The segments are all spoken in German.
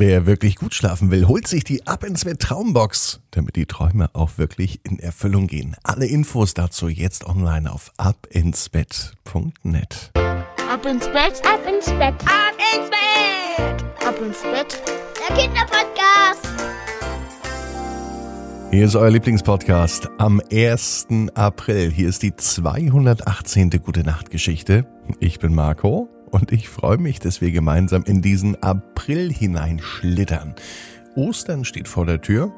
Wer wirklich gut schlafen will, holt sich die Ab ins Bett Traumbox, damit die Träume auch wirklich in Erfüllung gehen. Alle Infos dazu jetzt online auf abinsbett.net. Ab ins Bett, ab ins Bett, ab ins Bett, ab ins Bett. Der Kinderpodcast. Hier ist euer Lieblingspodcast am 1. April. Hier ist die 218. Gute Nacht Geschichte. Ich bin Marco und ich freue mich, dass wir gemeinsam in diesen April hineinschlittern. Ostern steht vor der Tür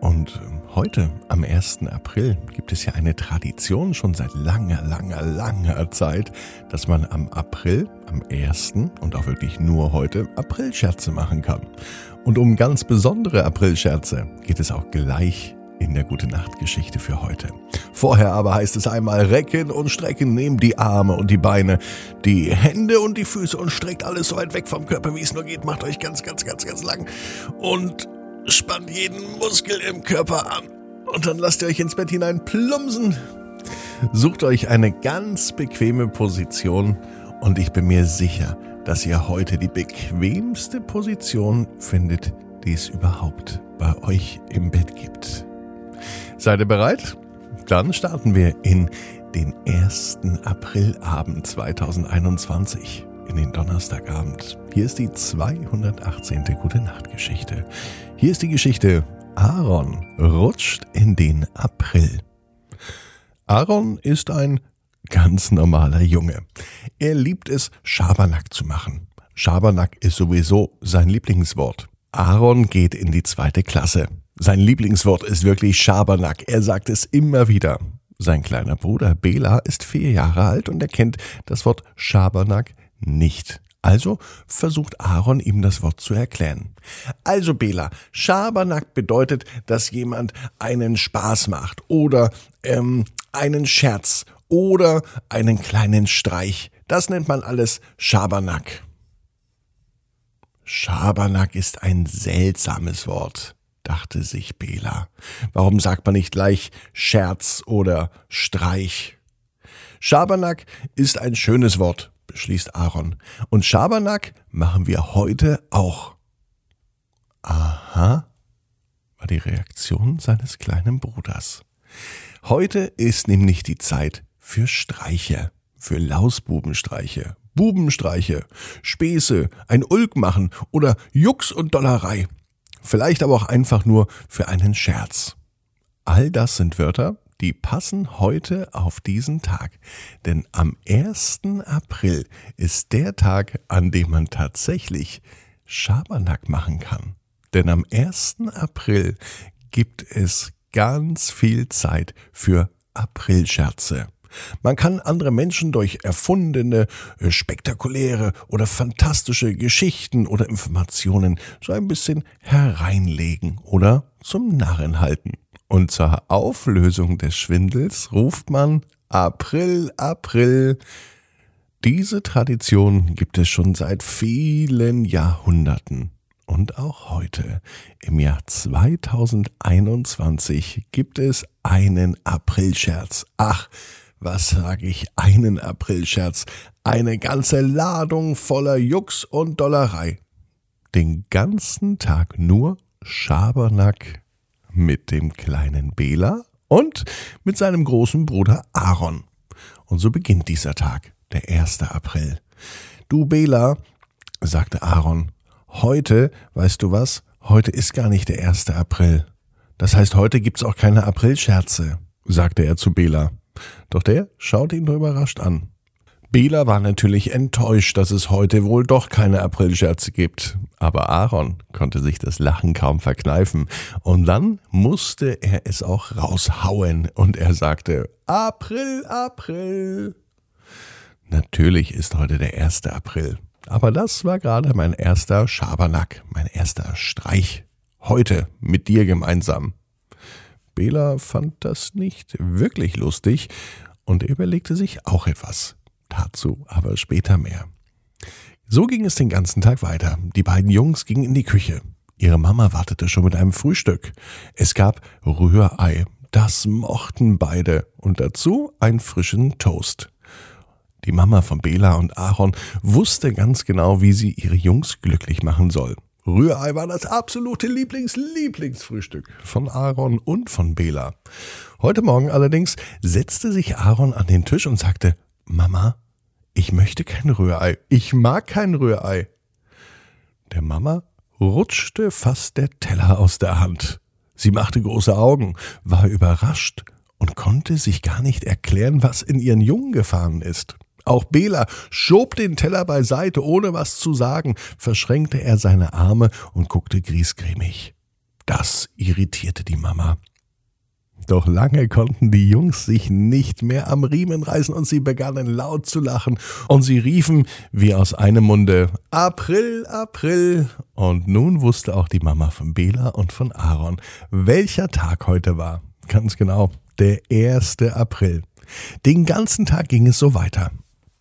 und ähm, heute, am 1. April, gibt es ja eine Tradition schon seit langer, langer, langer Zeit, dass man am April, am 1. und auch wirklich nur heute, Aprilscherze machen kann. Und um ganz besondere Aprilscherze geht es auch gleich in der Gute Nacht Geschichte für heute. Vorher aber heißt es einmal recken und strecken, nehmt die Arme und die Beine, die Hände und die Füße und streckt alles so weit weg vom Körper, wie es nur geht. Macht euch ganz, ganz, ganz, ganz lang und spannt jeden Muskel im Körper an. Und dann lasst ihr euch ins Bett hinein plumpsen. Sucht euch eine ganz bequeme Position und ich bin mir sicher, dass ihr heute die bequemste Position findet, die es überhaupt bei euch im Bett gibt. Seid ihr bereit? Dann starten wir in den 1. Aprilabend 2021, in den Donnerstagabend. Hier ist die 218. Gute Nacht Geschichte. Hier ist die Geschichte Aaron rutscht in den April. Aaron ist ein ganz normaler Junge. Er liebt es, Schabernack zu machen. Schabernack ist sowieso sein Lieblingswort. Aaron geht in die zweite Klasse. Sein Lieblingswort ist wirklich Schabernack. Er sagt es immer wieder. Sein kleiner Bruder Bela ist vier Jahre alt und er kennt das Wort Schabernack nicht. Also versucht Aaron ihm das Wort zu erklären. Also Bela, Schabernack bedeutet, dass jemand einen Spaß macht oder ähm, einen Scherz oder einen kleinen Streich. Das nennt man alles Schabernack. Schabernack ist ein seltsames Wort dachte sich Bela. Warum sagt man nicht gleich Scherz oder Streich? Schabernack ist ein schönes Wort, beschließt Aaron. Und Schabernack machen wir heute auch. Aha, war die Reaktion seines kleinen Bruders. Heute ist nämlich die Zeit für Streiche, für Lausbubenstreiche, Bubenstreiche, Späße, ein Ulk machen oder Jux und Dollerei. Vielleicht aber auch einfach nur für einen Scherz. All das sind Wörter, die passen heute auf diesen Tag. Denn am 1. April ist der Tag, an dem man tatsächlich Schabernack machen kann. Denn am 1. April gibt es ganz viel Zeit für Aprilscherze. Man kann andere Menschen durch erfundene, äh, spektakuläre oder fantastische Geschichten oder Informationen so ein bisschen hereinlegen oder zum Narren halten. Und zur Auflösung des Schwindels ruft man April, April. Diese Tradition gibt es schon seit vielen Jahrhunderten. Und auch heute, im Jahr 2021, gibt es einen Aprilscherz. Ach, was sag ich, einen Aprilscherz, eine ganze Ladung voller Jux und Dollerei. Den ganzen Tag nur Schabernack mit dem kleinen Bela und mit seinem großen Bruder Aaron. Und so beginnt dieser Tag, der 1. April. Du Bela, sagte Aaron, heute, weißt du was, heute ist gar nicht der 1. April. Das heißt, heute gibt's auch keine Aprilscherze, sagte er zu Bela. Doch der schaut ihn nur überrascht an. Bela war natürlich enttäuscht, dass es heute wohl doch keine Aprilscherze gibt. Aber Aaron konnte sich das Lachen kaum verkneifen. Und dann musste er es auch raushauen. Und er sagte, April, April. Natürlich ist heute der 1. April. Aber das war gerade mein erster Schabernack, mein erster Streich. Heute mit dir gemeinsam. Bela fand das nicht wirklich lustig und er überlegte sich auch etwas. Dazu aber später mehr. So ging es den ganzen Tag weiter. Die beiden Jungs gingen in die Küche. Ihre Mama wartete schon mit einem Frühstück. Es gab Rührei. Das mochten beide. Und dazu einen frischen Toast. Die Mama von Bela und Aaron wusste ganz genau, wie sie ihre Jungs glücklich machen soll. Rührei war das absolute Lieblings-Lieblingsfrühstück von Aaron und von Bela. Heute Morgen allerdings setzte sich Aaron an den Tisch und sagte, Mama, ich möchte kein Rührei. Ich mag kein Rührei. Der Mama rutschte fast der Teller aus der Hand. Sie machte große Augen, war überrascht und konnte sich gar nicht erklären, was in ihren Jungen gefahren ist. Auch Bela schob den Teller beiseite, ohne was zu sagen, verschränkte er seine Arme und guckte griesgrämig. Das irritierte die Mama. Doch lange konnten die Jungs sich nicht mehr am Riemen reißen und sie begannen laut zu lachen und sie riefen wie aus einem Munde April, April. Und nun wusste auch die Mama von Bela und von Aaron, welcher Tag heute war. Ganz genau, der 1. April. Den ganzen Tag ging es so weiter.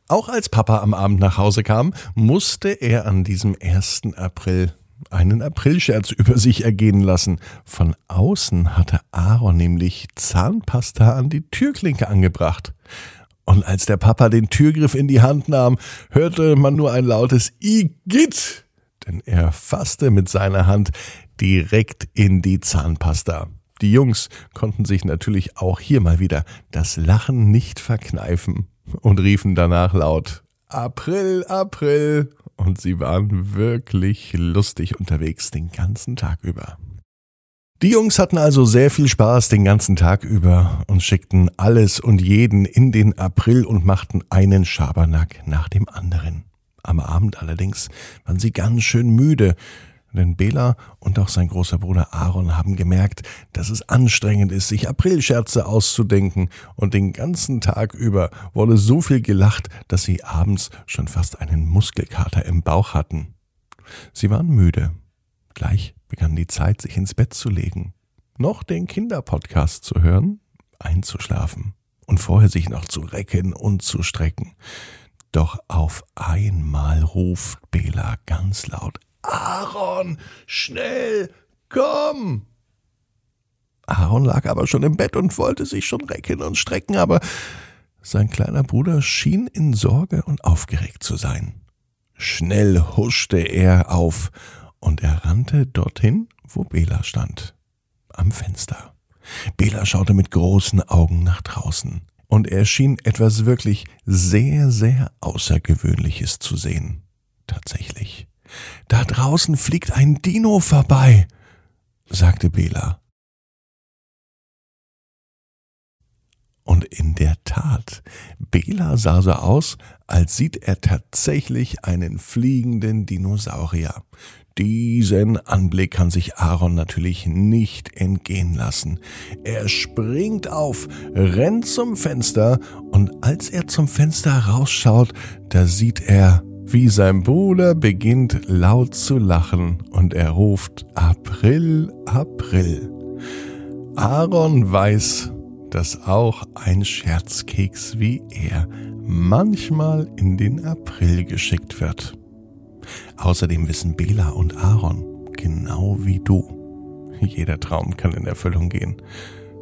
Auch als Papa am Abend nach Hause kam, musste er an diesem 1. April einen Aprilscherz über sich ergehen lassen. Von außen hatte Aaron nämlich Zahnpasta an die Türklinke angebracht. Und als der Papa den Türgriff in die Hand nahm, hörte man nur ein lautes Igitt, denn er fasste mit seiner Hand direkt in die Zahnpasta. Die Jungs konnten sich natürlich auch hier mal wieder das Lachen nicht verkneifen und riefen danach laut April, April. Und sie waren wirklich lustig unterwegs den ganzen Tag über. Die Jungs hatten also sehr viel Spaß den ganzen Tag über und schickten alles und jeden in den April und machten einen Schabernack nach dem anderen. Am Abend allerdings waren sie ganz schön müde, denn Bela und auch sein großer Bruder Aaron haben gemerkt, dass es anstrengend ist, sich Aprilscherze auszudenken, und den ganzen Tag über wurde so viel gelacht, dass sie abends schon fast einen Muskelkater im Bauch hatten. Sie waren müde. Gleich begann die Zeit, sich ins Bett zu legen, noch den Kinderpodcast zu hören, einzuschlafen und vorher sich noch zu recken und zu strecken. Doch auf einmal ruft Bela ganz laut Aaron, schnell, komm! Aaron lag aber schon im Bett und wollte sich schon recken und strecken, aber sein kleiner Bruder schien in Sorge und aufgeregt zu sein. Schnell huschte er auf und er rannte dorthin, wo Bela stand, am Fenster. Bela schaute mit großen Augen nach draußen, und er schien etwas wirklich sehr, sehr Außergewöhnliches zu sehen. Tatsächlich. Da draußen fliegt ein Dino vorbei, sagte Bela. Und in der Tat, Bela sah so aus, als sieht er tatsächlich einen fliegenden Dinosaurier. Diesen Anblick kann sich Aaron natürlich nicht entgehen lassen. Er springt auf, rennt zum Fenster und als er zum Fenster rausschaut, da sieht er wie sein Bruder beginnt laut zu lachen und er ruft April, April. Aaron weiß, dass auch ein Scherzkeks wie er manchmal in den April geschickt wird. Außerdem wissen Bela und Aaron genau wie du. Jeder Traum kann in Erfüllung gehen.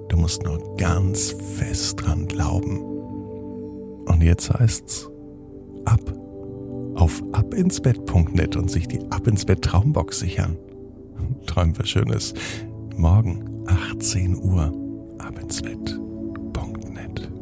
Du musst nur ganz fest dran glauben. Und jetzt heißt's ab auf abinsbett.net und sich die Ab ins Bett Traumbox sichern. Träum was Schönes. Morgen 18 Uhr abinsbett.net.